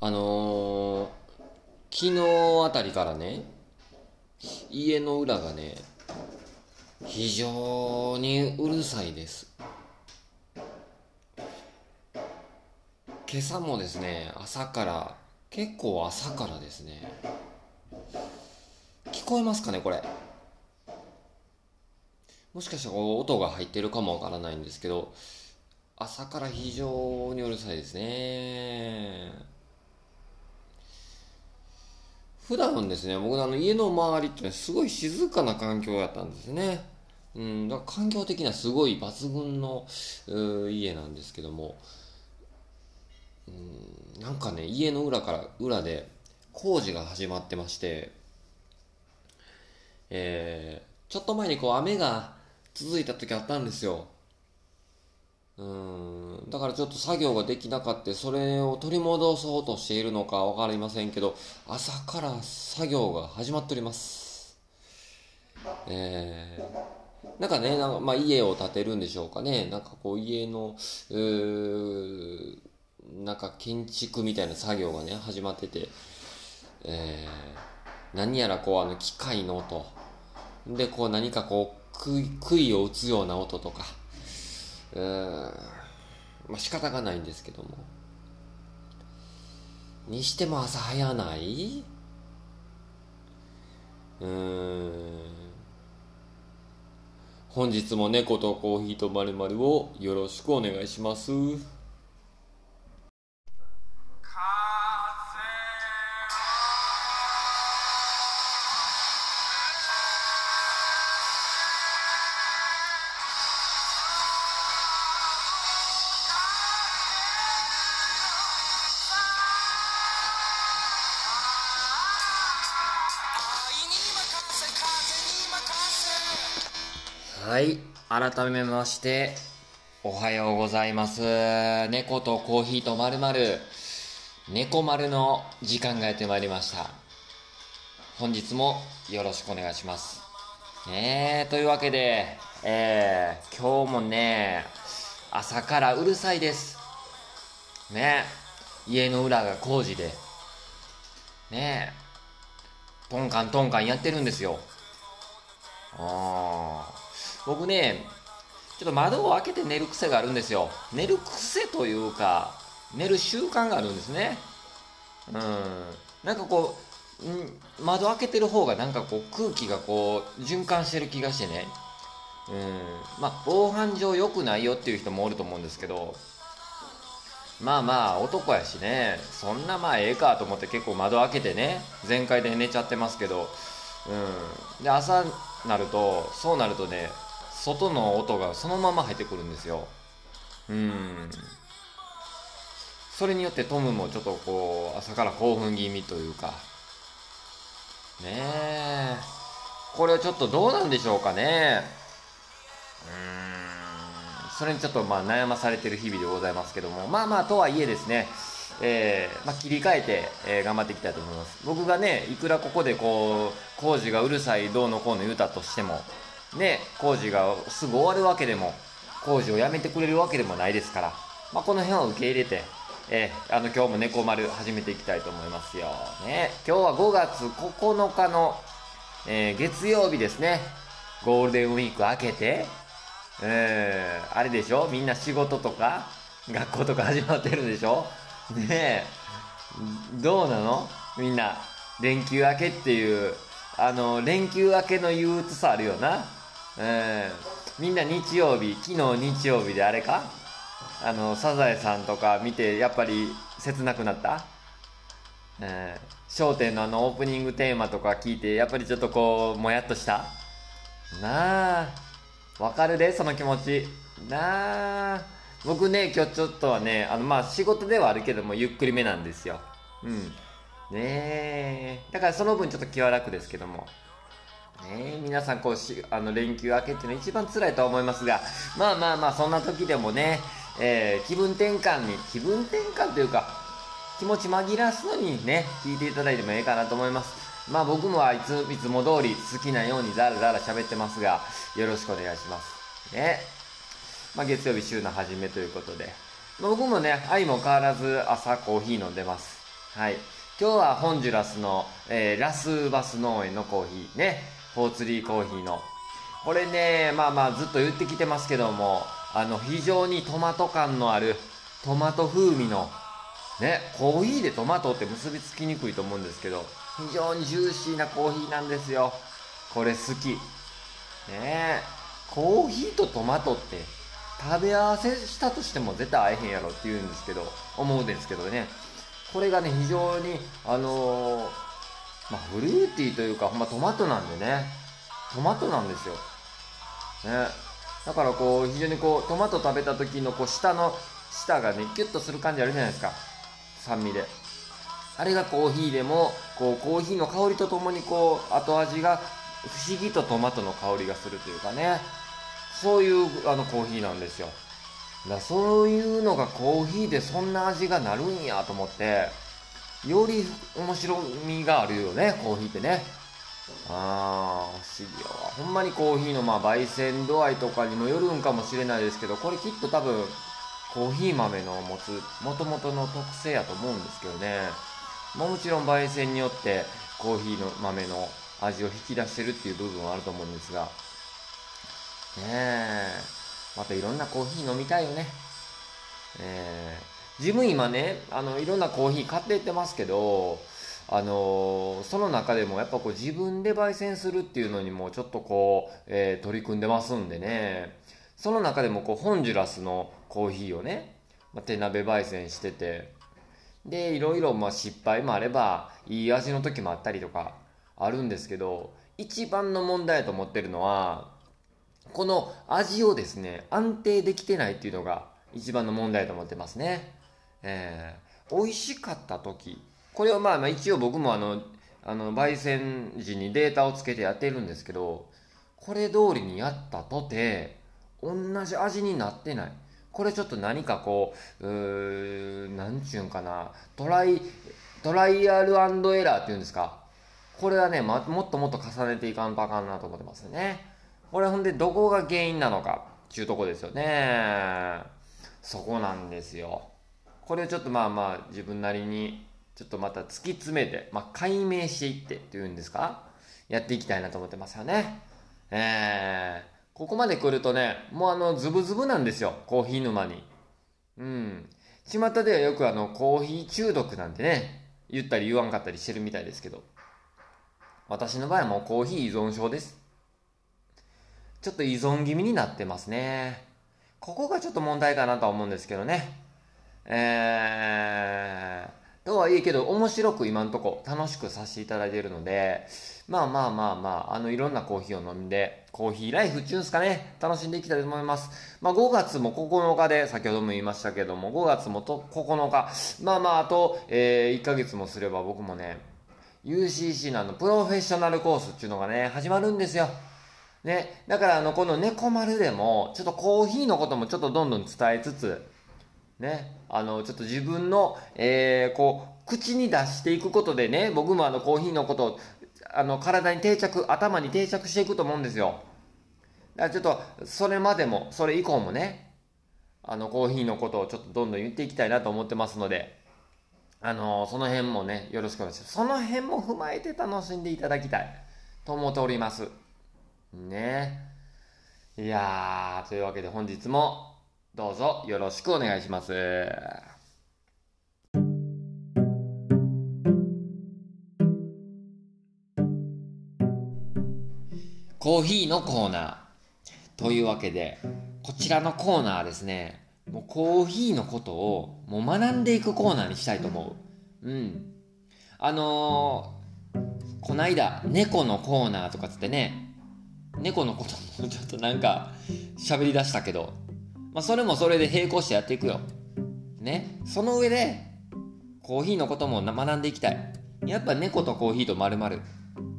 あのー、昨日あたりからね、家の裏がね、非常にうるさいです。今朝もですね、朝から、結構朝からですね、聞こえますかね、これ。もしかしたら音が入ってるかもわからないんですけど、朝から非常にうるさいですね。普段ですね、僕のあの家の周りって、すごい静かな環境やったんですね。うん、だから環境的にはすごい抜群の家なんですけども、うん、なんかね、家の裏から、裏で工事が始まってまして、えー、ちょっと前にこう雨が続いた時あったんですよ。うん、だからちょっと作業ができなかった、それを取り戻そうとしているのかわかりませんけど、朝から作業が始まっております。えー、なんかね、なんかまあ家を建てるんでしょうかね。なんかこう家の、うーなんか建築みたいな作業がね、始まってて、えー、何やらこうあの機械の音、でこう何かこう杭を打つような音とか、うーんまあ仕方がないんですけども。にしても朝早ない？うん。本日も猫とコーヒーとまるまるをよろしくお願いします。はい。改めまして、おはようございます。猫とコーヒーとまるまる、猫丸の時間がやってまいりました。本日もよろしくお願いします。ねえ、というわけで、えー、今日もね、朝からうるさいです。ね家の裏が工事で、ねえ、トンカントンカンやってるんですよ。ああ。僕ね、ちょっと窓を開けて寝る癖があるんですよ。寝る癖というか、寝る習慣があるんですね。うん。なんかこう、ん窓開けてる方がなんかこう空気がこう循環してる気がしてね。うん。まあ、防犯上良くないよっていう人もおると思うんですけど、まあまあ男やしね、そんなまあええかと思って結構窓開けてね、全開で寝ちゃってますけど、うん。で、朝なると、そうなるとね、外の音がそのまま入ってくるんですよ。うん。それによってトムもちょっとこう、朝から興奮気味というか。ねえ。これはちょっとどうなんでしょうかね。うん。それにちょっとまあ悩まされてる日々でございますけども。まあまあ、とはいえですね。えーまあ、切り替えて、えー頑張っていきたいと思います。僕がね、いくらここでこう、工事がうるさいどうのこうの言うたとしても、ね、工事がすぐ終わるわけでも、工事をやめてくれるわけでもないですから、まあ、この辺は受け入れて、えーあの、今日も猫丸始めていきたいと思いますよ。ね、今日は5月9日の、えー月曜日ですね。ゴールデンウィーク明けて、えーあれでしょ？みんな仕事とか、学校とか始まってるでしょ？ねえ、どうなの？みんな、連休明けっていう、あの、連休明けの憂鬱さあるよな。うん。みんな日曜日、昨日日曜日であれか？あの、サザエさんとか見て、やっぱり切なくなった？うん。笑点のあのオープニングテーマとか聞いて、やっぱりちょっとこう、もやっとした？なあ。わかるで、その気持ち。なあ。僕ね、今日ちょっとはね、あの、まあ、仕事ではあるけども、ゆっくりめなんですよ。うん。ねえ。だからその分ちょっと気は楽ですけども。ね、皆さんこうし、あの、連休明けっていうのは一番辛いと思いますが、まあまあまあ、そんな時でもね、えー気分転換に、気分転換というか、気持ち紛らすのにね、聞いていただいてもええかなと思います。まあ僕もあいつ、いつも通り好きなようにザラザラ喋ってますが、よろしくお願いします。ね。まあ月曜日週の初めということで。まあ僕もね、愛も変わらず朝コーヒー飲んでます。はい今日はホンジュラスの、えー、ラスバス農園のコーヒーねフォーツリーコーヒーの。これねまあまあずっと言ってきてますけどもあの非常にトマト感のあるトマト風味のねコーヒーでトマトって結びつきにくいと思うんですけど非常にジューシーなコーヒーなんですよ。これ好き。ねコーヒーとトマトって食べ合わせしたとしても絶対合えへんやろって言うんですけど思うんですけどね。これがね非常にあのー、まあ、フルーティーというかほんまトマトなんでね。トマトなんですよ。ね。だからこう非常にこうトマト食べた時のこう下の舌がねキュッとする感じあるじゃないですか。酸味で。あれがコーヒーでもこうコーヒーの香りとともにこう後味が不思議とトマトの香りがするというかね。そういうあのコーヒーなんですよ。だそういうのがコーヒーでそんな味がなるんやと思って。より面白みがあるよねコーヒーってね。ああ不思議よほんまにコーヒーのまあ焙煎度合いとかにもよるんかもしれないですけどこれきっと多分コーヒー豆の持つもともとの特性やと思うんですけどね。もちろん焙煎によってコーヒーの豆の味を引き出してるっていう部分はあると思うんですが。ねえ。またいろんなコーヒー飲みたいよね。え。ー、自分今ねあのいろんなコーヒー買っていってますけどあの、その中でもやっぱこう自分で焙煎するっていうのにもちょっとこう、えー、取り組んでますんでねその中でもこうホンジュラスのコーヒーをね、まあ、手鍋焙煎しててでいろいろまあ失敗もあればいい味の時もあったりとかあるんですけど一番の問題と思ってるのはこの味をですね安定できてないっていうのが一番の問題と思ってますね。えー、美味しかった時。これはまあまあ一応僕もあのあの焙煎時にデータをつけてやってるんですけどこれ通りにやったとて同じ味になってない。これちょっと何かこううーなんちゅうんかな。トライトライアルエラーっていうんですか。これはね、ま、もっともっと重ねていかんとあかんなと思ってますね。これほんでどこが原因なのかっていうとこですよね。そこなんですよ。これをちょっとまあまあ自分なりにちょっとまた突き詰めて、まあ、解明していってっていうんですか？やっていきたいなと思ってますよねえーここまで来るとね、もうあの、ズブズブなんですよ。コーヒー沼に。うん。巷ではよくあの、コーヒー中毒なんてね、言ったり言わんかったりしてるみたいですけど。私の場合はもうコーヒー依存症です。ちょっと依存気味になってますね。ここがちょっと問題かなとは思うんですけどね。えー、とはいえけど、面白く今んとこ楽しくさせていただいているので、まあまあまあまあ、あの、いろんなコーヒーを飲んで、コーヒーライフっていうんですかね、楽しんでいきたいと思います。まあ5月も9日で、先ほども言いましたけども、5月もと9日、まあまあ、あと、えー、1ヶ月もすれば僕もね、UCC のあの、プロフェッショナルコースっていうのがね、始まるんですよ。ね、だからあの、この猫丸でも、ちょっとコーヒーのこともちょっとどんどん伝えつつ、ね、あの、ちょっと自分の、えー、こう、口に出していくことでね、僕もあのコーヒーのことをあの体に定着頭に定着していくと思うんですよ。だからちょっとそれまでもそれ以降もねあのコーヒーのことをちょっとどんどん言っていきたいなと思ってますのであのその辺もねよろしくお願いします。その辺も踏まえて楽しんでいただきたい。と思っております。ね。いやーというわけで本日もどうぞよろしくお願いしますコーヒーのコーナー。というわけで、こちらのコーナーですね、もうコーヒーのことをもう学んでいくコーナーにしたいと思う。うん。あのー、こないだ、猫のコーナーとかつってね、猫のこともちょっとなんか喋り出したけど、まあそれもそれで並行してやっていくよ。ね。その上で、コーヒーのことも学んでいきたい。やっぱ猫とコーヒーとまるまる。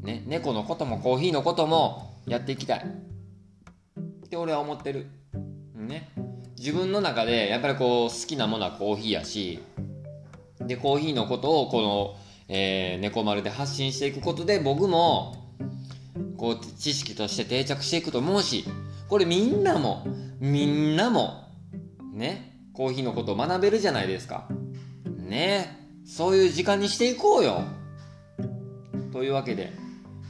ね、猫のこともコーヒーのこともやっていきたいって俺は思ってるね自分の中でやっぱりこう好きなものはコーヒーやしでコーヒーのことをこの、えー、猫丸で発信していくことで僕もこう知識として定着していくと思うしこれみんなもみんなもねコーヒーのことを学べるじゃないですか。ねそういう時間にしていこうよ。というわけで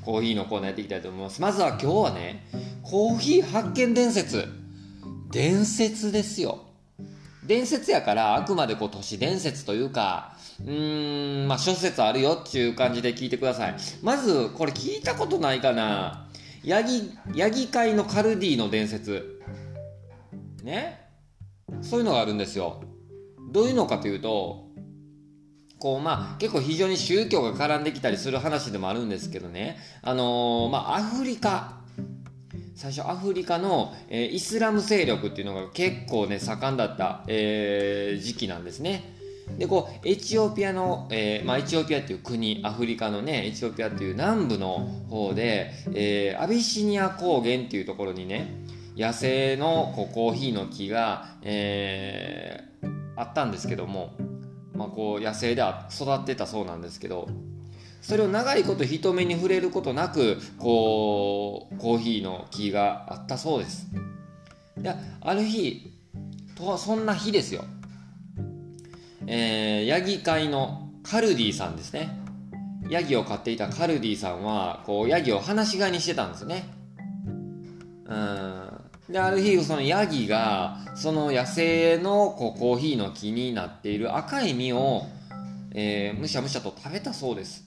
コーヒーのコーナーやっていきたいと思います。まずは今日はねコーヒー発見伝説。伝説ですよ。伝説やからあくまでこう都市伝説というかうーんまあ諸説あるよっていう感じで聞いてください。まずこれ聞いたことないかな。ヤギヤギ界のカルディの伝説。ね。そういうのがあるんですよ。どういうのかというとこうまあ結構非常に宗教が絡んできたりする話でもあるんですけどね。あのー、まあアフリカ。最初アフリカの、えー、イスラム勢力っていうのが結構ね盛んだった、えー、時期なんですね。でこうエチオピアの、えーまあ、エチオピアっていう国アフリカのねエチオピアっていう南部の方で、え、アビシニア高原っていうところにね野生のこうコーヒーの木が、えー、あったんですけどもまあ、こう野生で育ってたそうなんですけどそれを長いこと人目に触れることなくこうコーヒーの木があったそうです。である日とそんな日ですよ、えー、ヤギ飼いのカルディさんですね。ヤギを飼っていたカルディさんはこうヤギを放し飼いにしてたんですね。うん。で、ある日、そのヤギが、その野生のこうコーヒーの木になっている赤い実を、えー、むしゃむしゃと食べたそうです。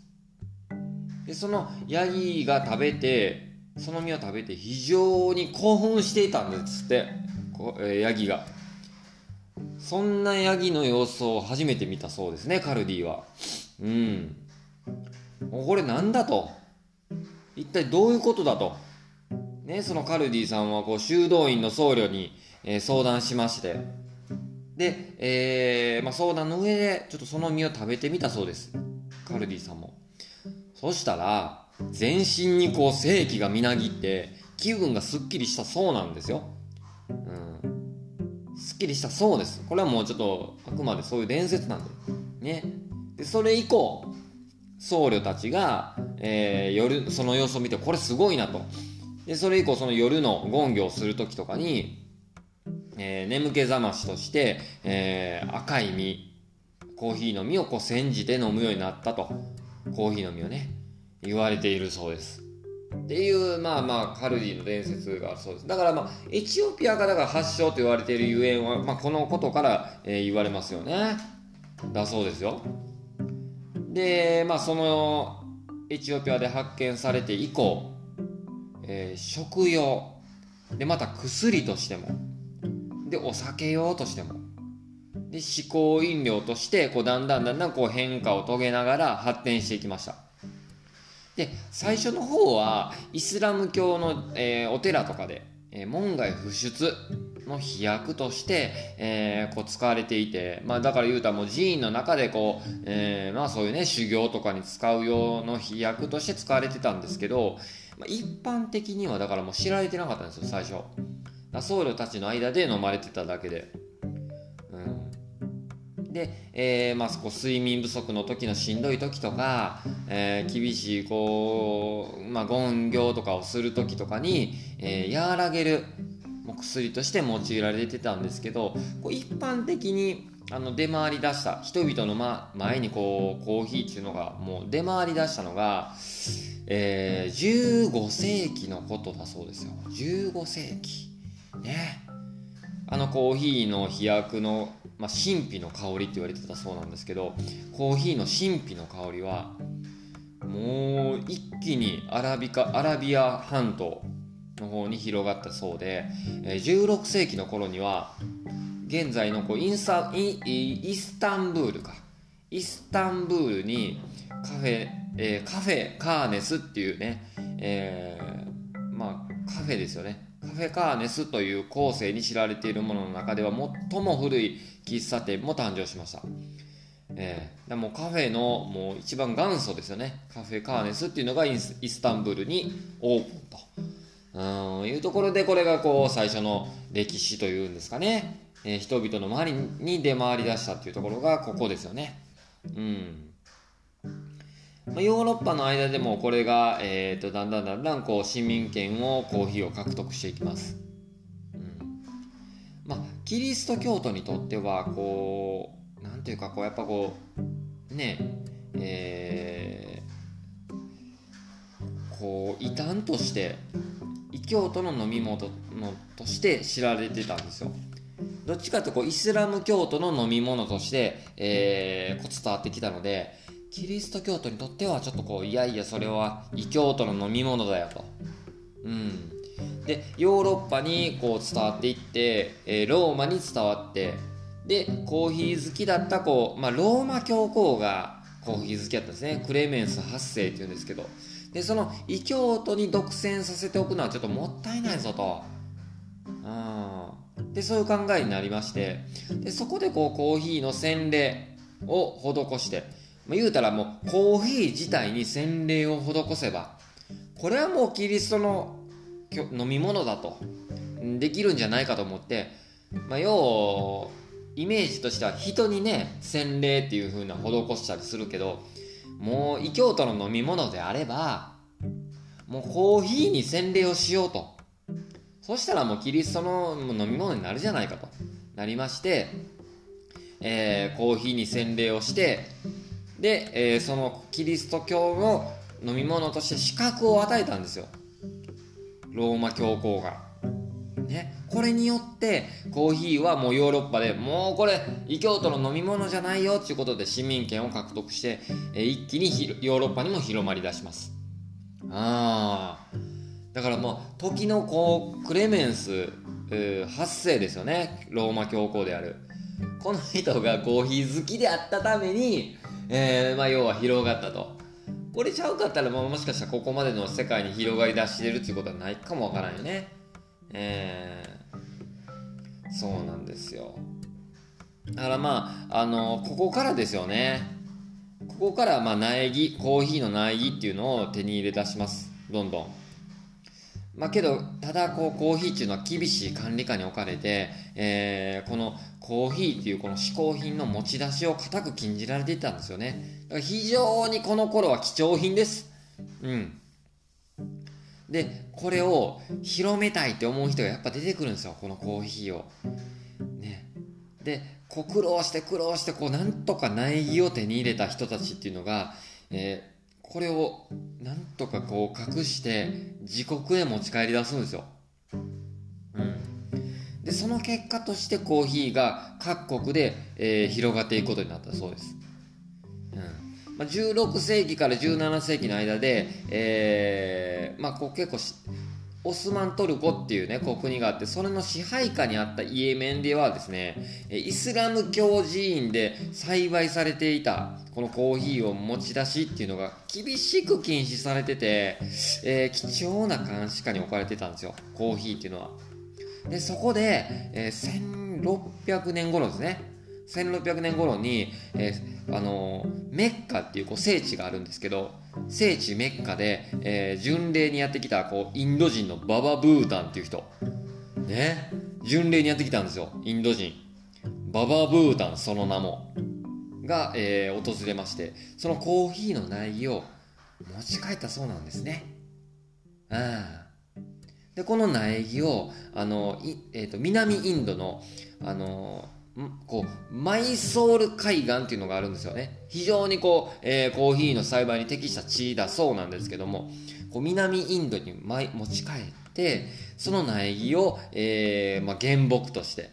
で、そのヤギが食べて、その実を食べて非常に興奮していたんですって、こえー、ヤギが。そんなヤギの様子を初めて見たそうですね、カルディは。うん。これなんだと。一体どういうことだと。ね、そのカルディさんはこう修道院の僧侶に、えー、相談しまして。で、えーまあ、相談の上でちょっとその実を食べてみたそうです。カルディさんも。そしたら全身にこう精気がみなぎって気分がすっきりしたそうなんですよ、うん、すっきりしたそうです。これはもうちょっとあくまでそういう伝説なんで。ね。でそれ以降僧侶たちが、えー、夜その様子を見てこれすごいなと。でそれ以降その夜の権行をする時とかに、えー、眠気覚ましとして、えー、赤い実コーヒーの実をこう煎じて飲むようになったと。コーヒーの実をね言われているそうです。っていうまあまあカルディの伝説がそうです。だからまあエチオピアがだから発祥と言われているゆえんは、まあ、このことから、えー、言われますよね。だそうですよ。でまあそのエチオピアで発見されて以降えー、食用。でまた薬としても。でお酒用としても。で嗜好飲料としてこうだんだんだんだんこう変化を遂げながら発展していきました。で最初の方はイスラム教の、えー、お寺とかで、えー、門外不出の飛躍として、えー、こう使われていて、まあ、だから言うたらもう寺院の中でこう、えー、まあそういうね修行とかに使う用の飛躍として使われてたんですけどまあ、一般的にはだからもう知られてなかったんですよ最初。僧侶たちの間で飲まれてただけで、うん、で、えー、まあ、こう睡眠不足の時のしんどい時とか、えー、厳しいこう、まあ、言行とかをする時とかに、えー、和らげる薬として用いられてたんですけどこう一般的にあの出回りだした人々の、ま、前にこうコーヒーっていうのがもう出回りだしたのがえー、15世紀のことだそうですよ。15世紀。ね。あのコーヒーの飛躍の、まあ、神秘の香りって言われてたそうなんですけどコーヒーの神秘の香りはもう一気にアラビカアラビア半島の方に広がったそうで、えー、16世紀の頃には現在のこうインサイイスタンブールか。イスタンブールにカフェえー、カフェカーネスっていうね、えー、まあカフェですよね。カフェカーネスという後世に知られているものの中では最も古い喫茶店も誕生しました、えー、でもカフェのもう一番元祖ですよね。カフェカーネスっていうのがイスタンブールにオープンと。うんいうところでこれがこう最初の歴史というんですかね、えー、人々の周りに出回りだしたっていうところがここですよね。うん。まあ、ヨーロッパの間でもこれが、えーと、だんだんだんだんこう市民権をコーヒーを獲得していきます、うん。まあ、キリスト教徒にとってはこうなんていうかこうやっぱこうねえー、こう異端として異教徒の飲み物として知られてたんですよ。どっちかというとこうイスラム教徒の飲み物として、えー、こ伝わってきたのでキリスト教徒にとってはちょっとこういやいやそれは異教徒の飲み物だよと。うん、でヨーロッパにこう伝わっていって、えー、ローマに伝わってでコーヒー好きだったこう、まあ、ローマ教皇がコーヒー好きだったんですね。クレメンス8世っていうんですけど。でその異教徒に独占させておくのはちょっともったいないぞと。うん。でそういう考えになりまして。でそこでこうコーヒーの洗礼を施して、まあ、言うたらもうコーヒー自体に洗礼を施せばこれはもうキリストの飲み物だとできるんじゃないかと思って、まあ、要イメージとしては人にね洗礼っていう風な施したりするけどもう異教徒の飲み物であればもうコーヒーに洗礼をしようと。そしたらもうキリストの飲み物になるじゃないかと。なりまして、えー、コーヒーに洗礼をしてで、えー、そのキリスト教の飲み物として資格を与えたんですよ。ローマ教皇が。ね、これによってコーヒーはもうヨーロッパでもうこれ異教徒の飲み物じゃないよっていうことで市民権を獲得して、え、一気にヨーロッパにも広まりだします。ああだからもう時のこうクレメンス、8世ですよね。ローマ教皇である。この人がコーヒー好きであったために、えー、まあ、要は広がったと。これちゃうかったら、まあ、もしかしたらここまでの世界に広がりだしてるっていうことはないかもわからんよね。えー、そうなんですよ。だからまああのここからですよね。ここからまあ苗木コーヒーの苗木っていうのを手に入れ出します。どんどん。まあけど、ただこうコーヒーっていうのは厳しい管理下に置かれて、えー、このコーヒーっていうこの嗜好品の持ち出しを固く禁じられていたんですよね。だから非常にこの頃は貴重品です。うん。で、これを広めたいって思う人がやっぱ出てくるんですよ、このコーヒーを。ね。で、こう苦労して苦労してこうなんとか苗木を手に入れた人たちっていうのが、えーこれをなんとかこう隠して自国へ持ち帰り出すんですよ。うん、でその結果としてコーヒーが各国で、えー、広がっていくことになったそうです。うんまあ、16世紀から17世紀の間で、えーまあ、こう結構オスマントルコっていうね、こう国があって、それの支配下にあったイエメンではですね、イスラム教寺院で栽培されていた、このコーヒーを持ち出しっていうのが厳しく禁止されてて、えー、貴重な監視下に置かれてたんですよ、コーヒーっていうのは。で、そこで、えー、1600年頃ですね、1600年頃に、えー、あのメッカっていうこう聖地があるんですけど聖地メッカで、えー、巡礼にやってきたこうインド人のババブータンっていう人。ね。巡礼にやってきたんですよ。インド人。ババブータンその名も。が、えー、訪れましてそのコーヒーの苗木を持ち帰ったそうなんですね。うんでこの苗木をあの、えーと南インドのあのこうマイソール海岸っていうのがあるんですよね。非常にこう、えー、コーヒーの栽培に適した地だそうなんですけどもこう南インドに持ち帰ってその苗木を、えーまあ、原木として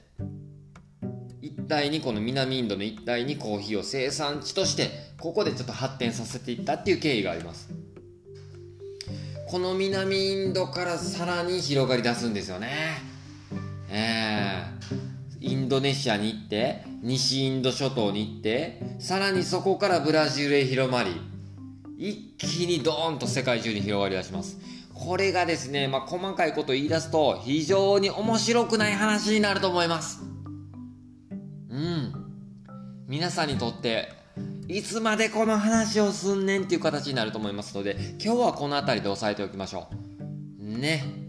一帯にこの南インドの一帯にコーヒーを生産地としてここでちょっと発展させていったっていう経緯があります。この南インドからさらに広がり出すんですよね。えー。インドネシアに行って西インド諸島に行ってさらにそこからブラジルへ広まり一気にドーンと世界中に広がりだします。これがですね、まあ、細かいこと言い出すと非常に面白くない話になると思います。うん。皆さんにとっていつまでこの話をすんねんっていう形になると思いますので今日はこの辺りで押さえておきましょう。ね。っ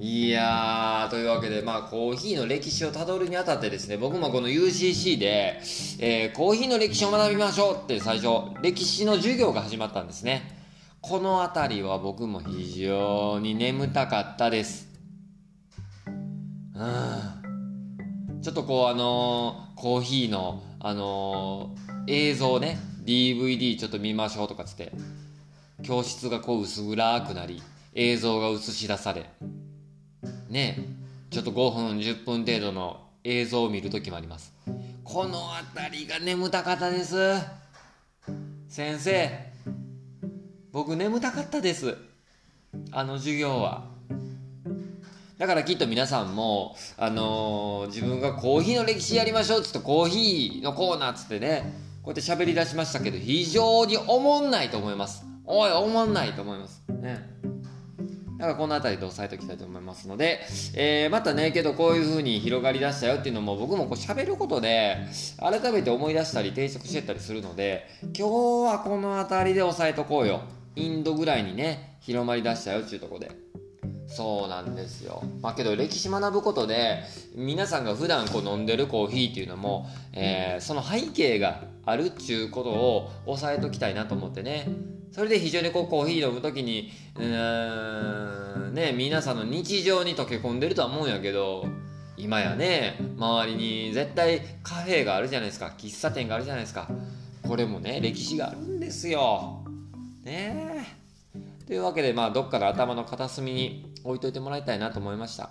いやー、というわけで、まあ、コーヒーの歴史をたどるにあたってですね、僕もこの UCC で、えー、コーヒーの歴史を学びましょうって最初、歴史の授業が始まったんですね。このあたりは僕も非常に眠たかったです。うん。ちょっとこう、あのー、コーヒーの、あのー、映像ね、DVD ちょっと見ましょうとかつって教室がこう薄暗くなり映像が映し出されねちょっと5分10分程度の映像を見る時もあります。この辺りが眠たかったです。先生僕眠たかったです。あの授業は。だからきっと皆さんも、あのー、自分がコーヒーの歴史やりましょうっつってコーヒーのコーナーっつってねこうやって喋り出しましたけど非常におもんないと思います。おいおもんないと思います。ね。だからこの辺りで押さえておきたいと思いますので、えー、またねけどこういう風に広がりだしたよっていうのも僕もこう喋ることで改めて思い出したり定着してったりするので今日はこの辺りで押さえとこうよインドぐらいにね広まりだしたよっていうとこでそうなんですよ。まあけど歴史学ぶことで皆さんが普段こう飲んでるコーヒーっていうのも、えー、その背景があるっちゅうことを押さえときたいなと思ってね。それで非常にこうコーヒー飲む時にうーんね皆さんの日常に溶け込んでるとは思うんやけど今やね周りに絶対カフェがあるじゃないですか喫茶店があるじゃないですかこれもね歴史があるんですよねえというわけで、まあ、どっかで頭の片隅に置いといてもらいたいなと思いました。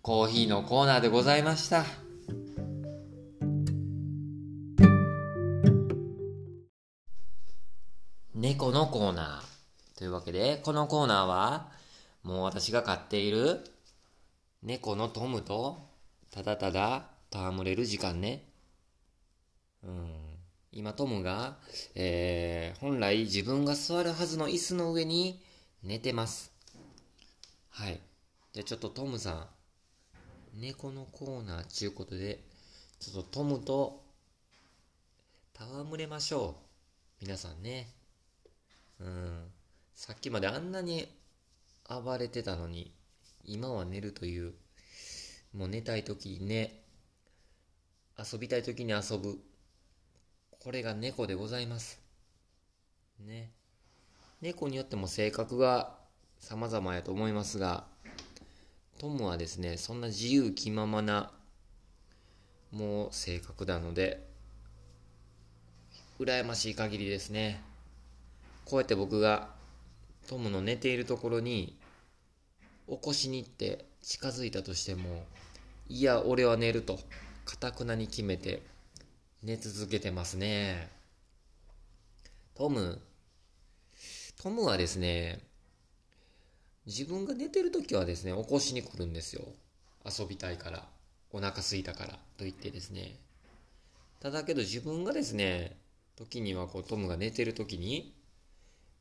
コーヒーのコーナーでございました。猫のコーナー。というわけで、このコーナーは、もう私が飼っている猫のトムと、ただただ戯れる時間ね。うん。今トムが、えー、本来自分が座るはずの椅子の上に寝てます。はい。じゃあちょっとトムさん、猫のコーナーちゅうことで、ちょっとトムと戯れましょう。皆さんね。うん。さっきまであんなに暴れてたのに、今は寝るという、もう寝たい時にね、遊びたい時に遊ぶ。これが猫でございます。ね。猫によっても性格が様々やと思いますが、トムはですね、そんな自由気ままな、もう性格なので、羨ましい限りですね。こうやって僕がトムの寝ているところに起こしに行って近づいたとしても、いや、俺は寝ると、かたくなに決めて寝続けてますね。トム。トムはですね、自分が寝てる時はですね、起こしに来るんですよ。遊びたいから、お腹すいたから、と言ってですね。ただけど自分がですね、時にはこうトムが寝てる時に、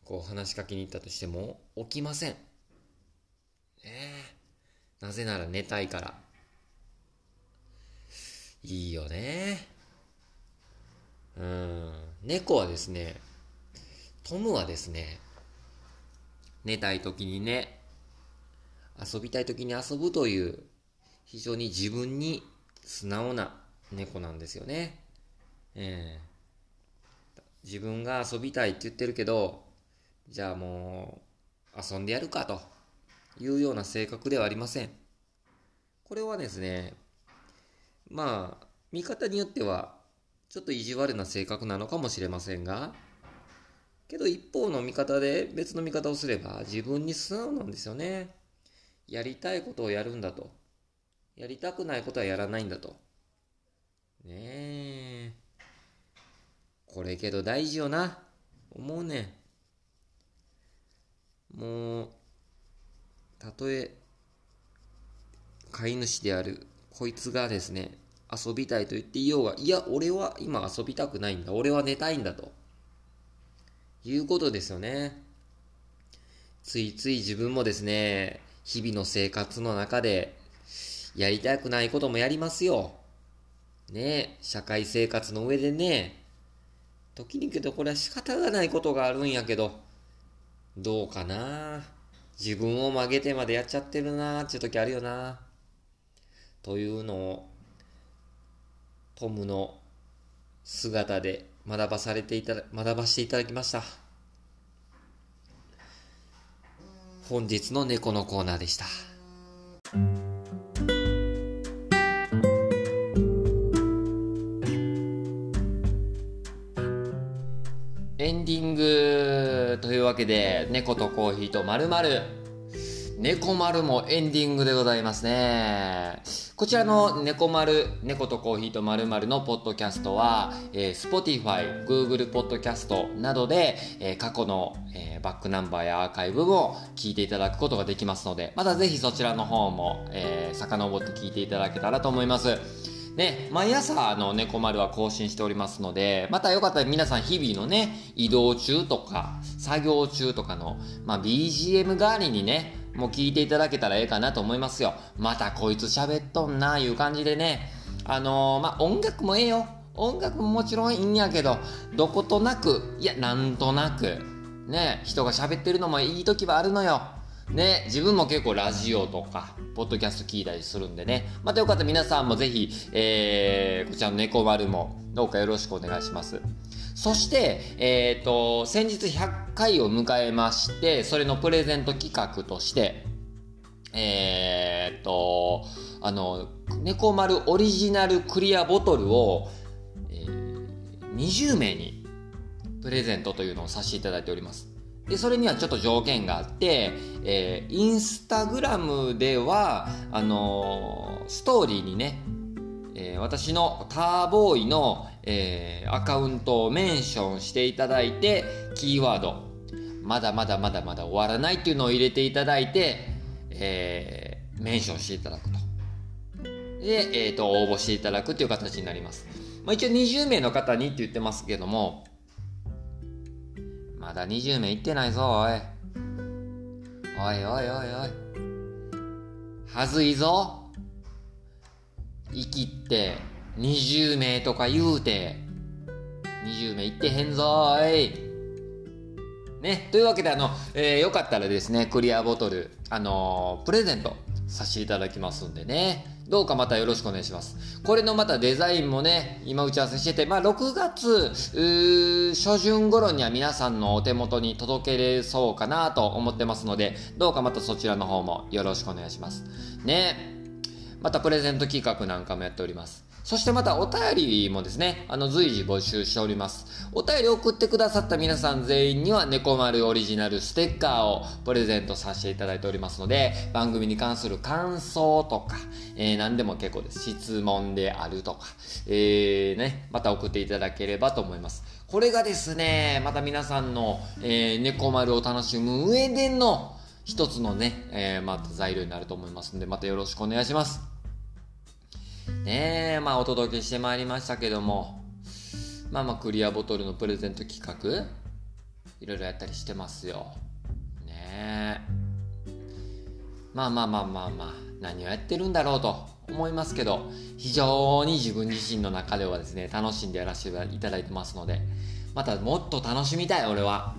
こう話しかけに行ったとしても、起きません。ねえ。なぜなら寝たいから。いいよね。うん、猫はですね、トムはですね、寝たい時にね、遊びたい時に遊ぶという、非常に自分に素直な猫なんですよね。えー、自分が遊びたいって言ってるけど、じゃあもう遊んでやるかというような性格ではありません。これはですね、まあ、見方によってはちょっと意地悪な性格なのかもしれませんが、けど一方の見方で別の見方をすれば自分に素直なんですよね。やりたいことをやるんだと。やりたくないことはやらないんだと。ねえ。これけど大事よな。思うねんもう、たとえ、飼い主であるこいつがですね、遊びたいと言っていようが、いや、俺は今遊びたくないんだ。俺は寝たいんだと。いうことですよね。ついつい自分もですね、日々の生活の中で、やりたくないこともやりますよ。ね社会生活の上でね、時にけどこれは仕方がないことがあるんやけど、どうかな？自分を曲げてまでやっちゃってるなーっていう時あるよなというのをトムの姿で学ばされていただ、学ばしていただきました。本日の猫のコーナーでした。けで、猫とコーヒーとまる猫丸もエンディングでございますね。こちらの猫丸、猫とコーヒーとまるまるのポッドキャストは、えー、Spotify、Google ポッドキャストなどで、えー、過去の、えー、バックナンバーやアーカイブも聞いていただくことができますので、またぜひそちらの方も、えー、遡って聞いていただけたらと思います。ね、毎朝あの猫丸は更新しておりますので、またよかったら皆さん日々のね、移動中とか、作業中とかの、まあ、BGM 代わりにね、もう聞いていただけたらええかなと思いますよ。またこいつ喋っとんな、いう感じでね。あのー、まあ、音楽もええよ。音楽ももちろんいいんやけど、どことなく、いや、なんとなく、ね、人が喋ってるのもいい時はあるのよ。ね、自分も結構ラジオとか、ポッドキャスト聞いたりするんでね。またよかったら皆さんもぜひ、えー、こちらの猫丸もどうかよろしくお願いします。そして、えっ、ー、と、先日100回を迎えまして、それのプレゼント企画として、えっ、ー、と、あの、猫丸オリジナルクリアボトルを、えー、20名にプレゼントというのをさせていただいております。で、それにはちょっと条件があって、えー、インスタグラムでは、あのー、ストーリーにね、えー、私のターボーイの、えー、アカウントをメンションしていただいて、キーワード、まだまだまだまだ終わらないっていうのを入れていただいて、えー、メンションしていただくと。で、えっ、ー、と、応募していただくっていう形になります。まあ、一応20名の方にって言ってますけども、まだ20名いってないぞ、おい。おいおいおいおい。はずいぞ。生きって20名とか言うて、20名いってへんぞおい。ね、というわけであの、えー、よかったらですね、クリアボトル、あのー、プレゼントさせていただきますんでね。どうかまたよろしくお願いします。これのまたデザインもね、今打ち合わせしてて、まあ6月、初旬頃には皆さんのお手元に届けれそうかなと思ってますので、どうかまたそちらの方もよろしくお願いします。ね。またプレゼント企画なんかもやっております。そしてまたお便りもですね、あの随時募集しております。お便り送ってくださった皆さん全員には猫丸オリジナルステッカーをプレゼントさせていただいておりますので、番組に関する感想とか、えー、何でも結構です。質問であるとか、えー、ね、また送っていただければと思います。これがですね、また皆さんの、えー、猫丸を楽しむ上での一つのね、えー、また材料になると思いますので、またよろしくお願いします。ねえ、まあお届けしてまいりましたけども、まあまあクリアボトルのプレゼント企画、いろいろやったりしてますよ。ねえ。まあまあまあまあまあ、何をやってるんだろうと思いますけど、非常に自分自身の中ではですね、楽しんでやらせていただいてますので、またもっと楽しみたい、俺は。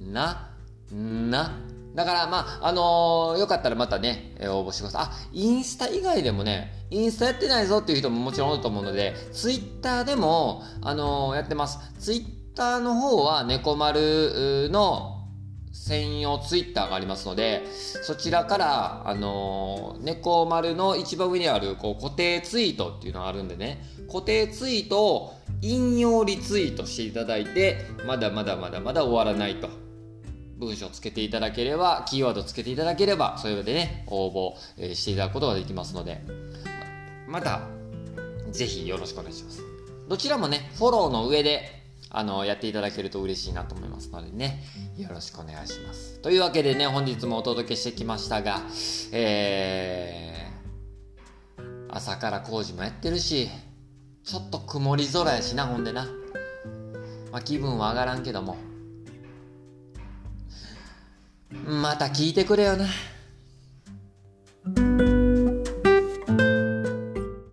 な、な、だから、まあ、あのー、よかったらまたね、え、応募してください。あ、インスタ以外でもね、インスタやってないぞっていう人ももちろんいると思うので、ツイッターでも、あのー、やってます。ツイッターの方は、猫丸の専用ツイッターがありますので、そちらから、あのー、猫丸の一番上にある、こう、固定ツイートっていうのがあるんでね、固定ツイートを引用リツイートしていただいて、まだまだまだまだ終わらないと。文章つけていただければ、キーワードつけていただければ、それでね、応募、えしていただくことができますので、また、ぜひよろしくお願いします。どちらもね、フォローの上で、あの、やっていただけると嬉しいなと思いますのでね、よろしくお願いします。というわけでね、本日もお届けしてきましたが、えー、朝から工事もやってるし、ちょっと曇り空やしな、ほんでな。まあ、気分は上がらんけども、また聞いてくれよな。